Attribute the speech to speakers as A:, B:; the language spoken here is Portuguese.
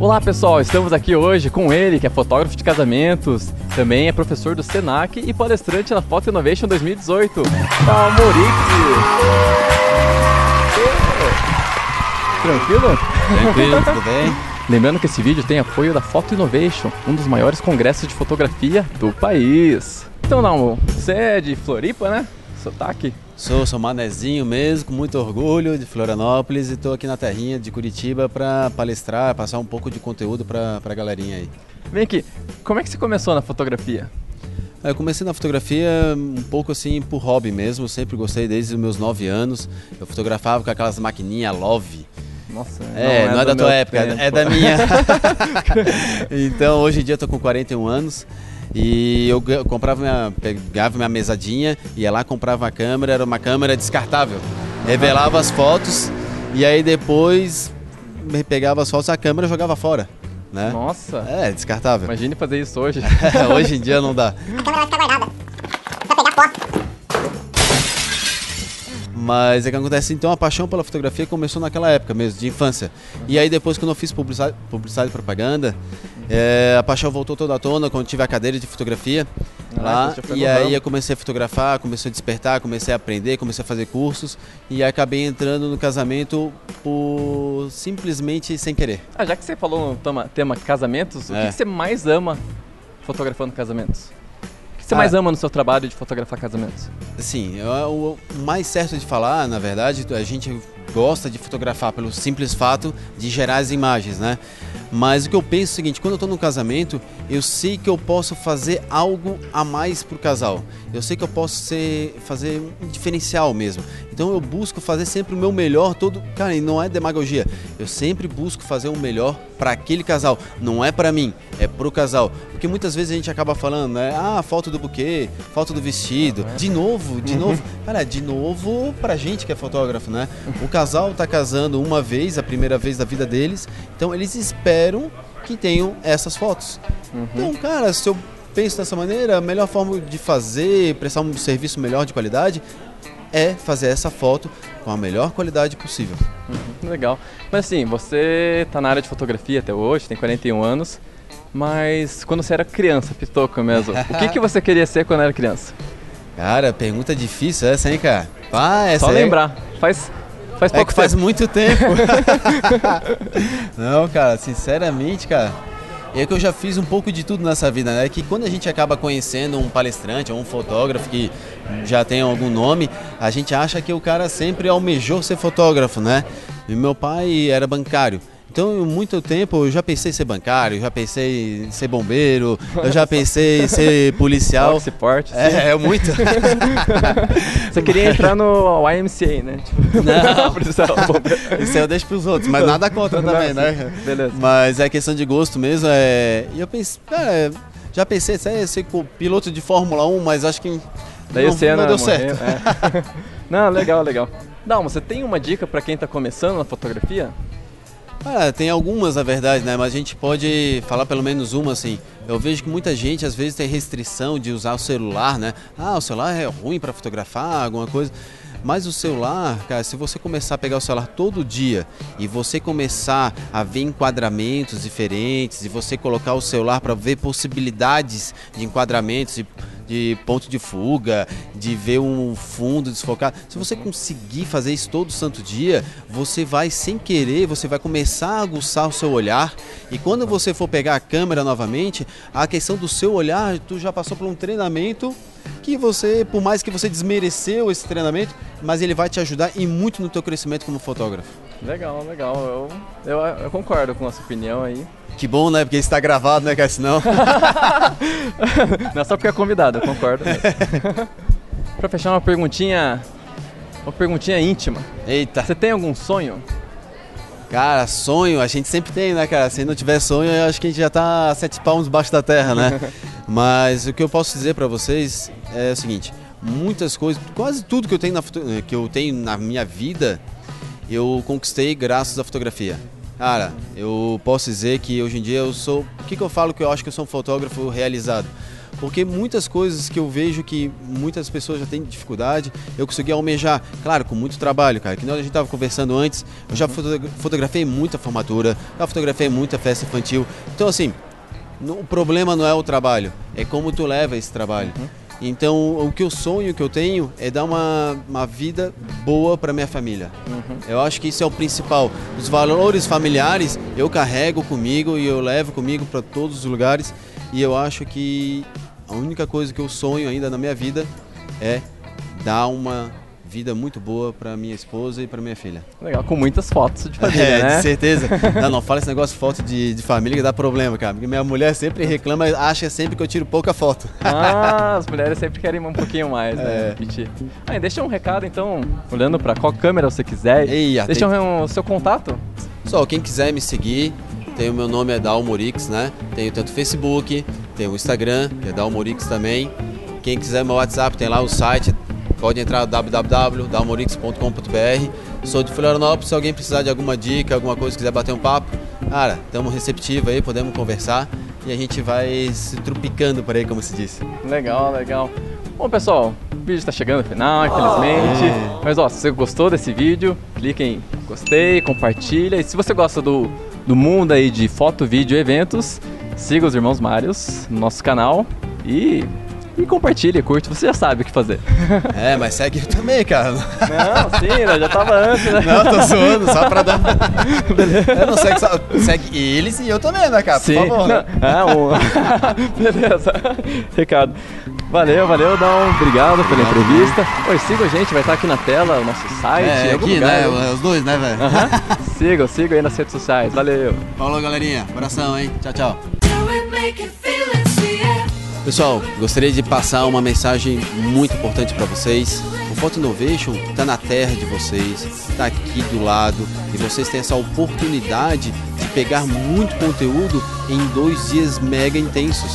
A: Olá pessoal, estamos aqui hoje com ele, que é fotógrafo de casamentos, também é professor do Senac e palestrante na Foto Innovation 2018, Tamorique. Tranquilo?
B: Tranquilo, tudo bem?
A: Lembrando que esse vídeo tem apoio da Foto Innovation, um dos maiores congressos de fotografia do país. Então não, você é de Floripa, né? Sotaque?
B: Sou, sou manezinho mesmo, com muito orgulho de Florianópolis e estou aqui na terrinha de Curitiba para palestrar, passar um pouco de conteúdo para a galerinha aí.
A: Vem aqui, como é que você começou na fotografia?
B: Eu comecei na fotografia um pouco assim por hobby mesmo, sempre gostei desde os meus 9 anos. Eu fotografava com aquelas maquininhas Love.
A: Nossa,
B: é, não é, não é da tua época,
A: tempo.
B: é da minha. então hoje em dia eu tô com 41 anos e eu comprava minha, pegava minha mesadinha, ia lá, comprava a câmera, era uma câmera descartável. Revelava as fotos e aí depois pegava as fotos, a câmera jogava fora. Né?
A: Nossa!
B: É, descartável.
A: Imagine fazer isso hoje.
B: hoje em dia não dá.
C: A câmera vai ficar guardada. Pra pegar foto.
B: Mas é que acontece, então a paixão pela fotografia começou naquela época mesmo, de infância. E aí depois quando eu fiz publicidade, publicidade e propaganda, é, a paixão voltou toda à tona quando tive a cadeira de fotografia ah, lá. E aí eu comecei a fotografar, comecei a despertar, comecei a aprender, comecei a fazer cursos e acabei entrando no casamento por simplesmente sem querer.
A: Ah, já que você falou no tema, tema casamentos,
B: É.
A: o que você mais ama fotografando casamentos? O que você
B: Ah.
A: mais ama no seu trabalho de fotografar casamentos?
B: Sim, o mais certo de falar, na verdade, a gente gosta de fotografar pelo simples fato de gerar as imagens, né? Mas o que eu penso é o seguinte, quando eu estou no casamento, eu sei que eu posso fazer algo a mais pro casal. Eu sei que eu posso ser, fazer um diferencial mesmo. Então eu busco fazer sempre o meu melhor todo, cara, e não é demagogia. Eu sempre busco fazer o melhor para aquele casal, não é para mim, pro casal. Porque muitas vezes a gente acaba falando, né? Ah, foto do buquê, foto do vestido. De novo, de novo. Cara, de novo pra gente que é fotógrafo, né? O casal tá casando uma vez, a primeira vez da vida deles. Então eles esperam que tenham essas fotos. Então, cara, se eu penso dessa maneira, a melhor forma de fazer, prestar um serviço melhor de qualidade é fazer essa foto com a melhor qualidade possível.
A: Legal. Mas assim, você tá na área de fotografia até hoje, tem 41 anos, mas quando você era criança, pitoca mesmo, o que, que você queria ser quando era criança?
B: Cara, pergunta difícil essa, hein, cara? Ah, essa
A: Só
B: aí-
A: lembrar. Faz, faz
B: É
A: pouco
B: que faz
A: tempo.
B: muito tempo. Não, cara, sinceramente, cara. É que eu já fiz um pouco de tudo nessa vida, né? Que quando a gente acaba conhecendo um palestrante ou um fotógrafo que já tem algum nome, a gente acha que o cara sempre almejou ser fotógrafo, né? E meu pai era bancário. Então, em muito tempo, eu já pensei em ser bancário, já pensei em ser bombeiro, eu já pensei em ser policial.
A: Esse porte.
B: É, é muito.
A: Você queria entrar no YMCA, né? Tipo,
B: Não.
A: bombeiro.
B: Isso aí eu deixo pros outros, mas nada contra também, né?
A: Beleza.
B: Mas é questão de gosto mesmo. É... E eu pensei, cara, já pensei em ser, piloto de Fórmula 1, mas acho que
A: Daí
B: não,
A: o Senna
B: não deu
A: morreu,
B: certo.
A: é. Não, legal, legal. Dalma, você tem uma dica pra quem tá começando na fotografia?
B: Ah, tem algumas, na verdade, né? Mas a gente pode falar pelo menos uma, assim. Eu vejo que muita gente, às vezes, tem restrição de usar o celular, né? Ah, o celular é ruim para fotografar, alguma coisa. Mas o celular, cara, se você começar a pegar o celular todo dia e você começar a ver enquadramentos diferentes e você colocar o celular para ver possibilidades de enquadramentos, de, de ponto de fuga, de ver um fundo desfocado, se você conseguir fazer isso todo santo dia, você vai sem querer, você vai começar a aguçar o seu olhar e quando você for pegar a câmera novamente, a questão do seu olhar, tu já passou por um treinamento que você, por mais que você desmereceu esse treinamento, mas ele vai te ajudar e muito no teu crescimento como fotógrafo.
A: Legal, legal. Eu, eu, eu concordo com a sua opinião aí.
B: Que bom, né? Porque isso tá gravado, né, cara? Senão...
A: Não é só porque é convidado, eu concordo. pra fechar uma perguntinha. Uma perguntinha íntima.
B: Eita.
A: Você tem algum sonho?
B: Cara, sonho, a gente sempre tem, né, cara? Se não tiver sonho, eu acho que a gente já tá sete palmos debaixo da terra, né? Mas o que eu posso dizer pra vocês é o seguinte: muitas coisas, quase tudo que eu tenho na, que eu tenho na minha vida, eu conquistei graças à fotografia. Cara, eu posso dizer que hoje em dia eu sou. O que, que eu falo que eu acho que eu sou um fotógrafo realizado? Porque muitas coisas que eu vejo que muitas pessoas já têm dificuldade, eu consegui almejar, claro, com muito trabalho, cara. Que nós a gente estava conversando antes, eu já fotografei muita formatura, já fotografei muita festa infantil. Então, assim, o problema não é o trabalho, é como tu leva esse trabalho. Uhum. Então, o que eu sonho, o que eu tenho, é dar uma, uma vida boa para minha família. Uhum. Eu acho que isso é o principal. Os valores familiares eu carrego comigo e eu levo comigo para todos os lugares. E eu acho que a única coisa que eu sonho ainda na minha vida é dar uma vida muito boa para minha esposa e para minha filha.
A: Legal, com muitas fotos de família,
B: é,
A: né?
B: de certeza. não, não fala esse negócio de foto de, de família que dá problema, cara. Porque minha mulher sempre reclama, acha sempre que eu tiro pouca foto.
A: ah, as mulheres sempre querem um pouquinho mais, né? É. Ah, deixa um recado, então, olhando para qual câmera você quiser. Ei, deixa tem... um, o seu contato.
B: Só, quem quiser me seguir, tem o meu nome é Dalmorix, né? Tenho tanto Facebook, tem o Instagram, que é Dalmorix também. Quem quiser meu WhatsApp, tem lá o site, pode entrar www.dalmorix.com.br. Sou de Florianópolis, se alguém precisar de alguma dica, alguma coisa, quiser bater um papo, cara, estamos receptivos aí, podemos conversar e a gente vai se trupicando por aí, como se disse.
A: Legal, legal. Bom, pessoal, o vídeo está chegando ao final, infelizmente. É. Mas, ó, se você gostou desse vídeo, clique em gostei, compartilha. E se você gosta do, do mundo aí de foto, vídeo e eventos, siga os Irmãos Marios no nosso canal e e compartilha, curte, você já sabe o que fazer.
B: É, mas segue também, cara. Não,
A: sim, né? já tava antes, né?
B: Não, tô zoando, só pra dar. Beleza. Eu não segue, só... segue eles e eu também, né, cara? Por sim. favor. Né?
A: É, um... Beleza. Recado. Valeu, valeu, Dom. Obrigado pela entrevista. Oi, siga a gente, vai estar aqui na tela, o nosso site.
B: É, aqui, lugar, né? né? Os dois, né, velho?
A: Uhum. sigam, sigam aí nas redes sociais. Valeu.
B: Falou, galerinha. Abração, hein? Tchau, tchau. Pessoal, gostaria de passar uma mensagem muito importante para vocês. O Photo Innovation está na terra de vocês, está aqui do lado e vocês têm essa oportunidade de pegar muito conteúdo em dois dias mega intensos.